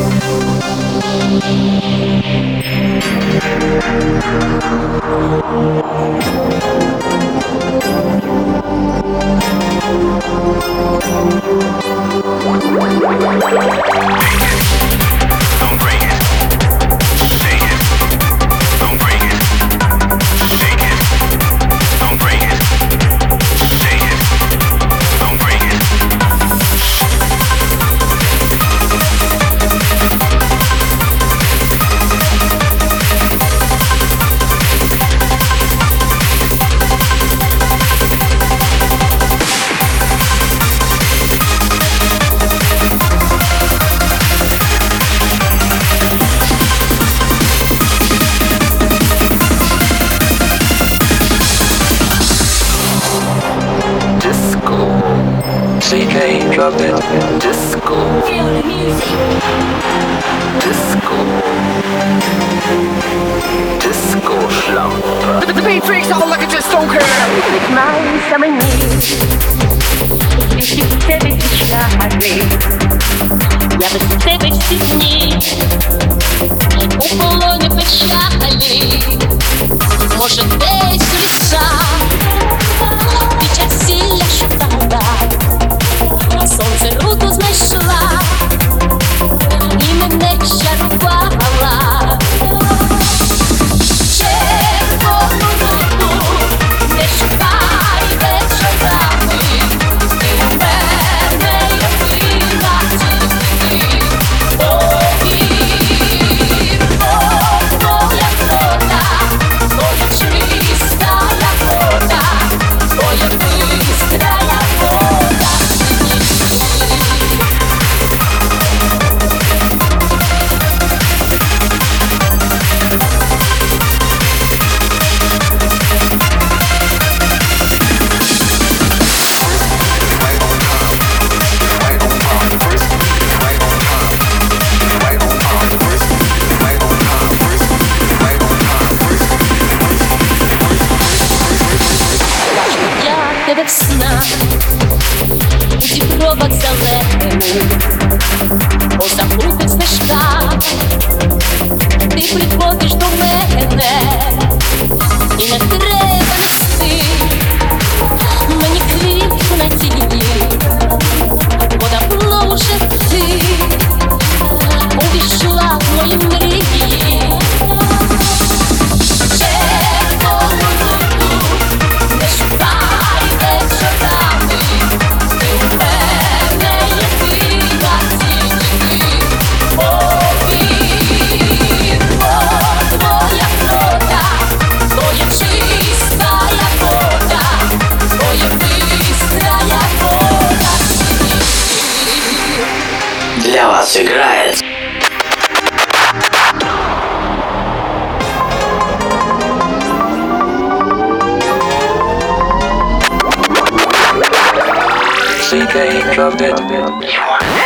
Thank you. DK, drop it. Disco. The music. Disco. Disco Schlamm. The, beat freaks out like I just don't care. Mit meinen Sammeln Ich bin der Witz, ich Я бы тебе стесни У полоні печалі Може десь ягод сна У дібровок зеленими Поза муку стежка Для вас играет CK Club Dead.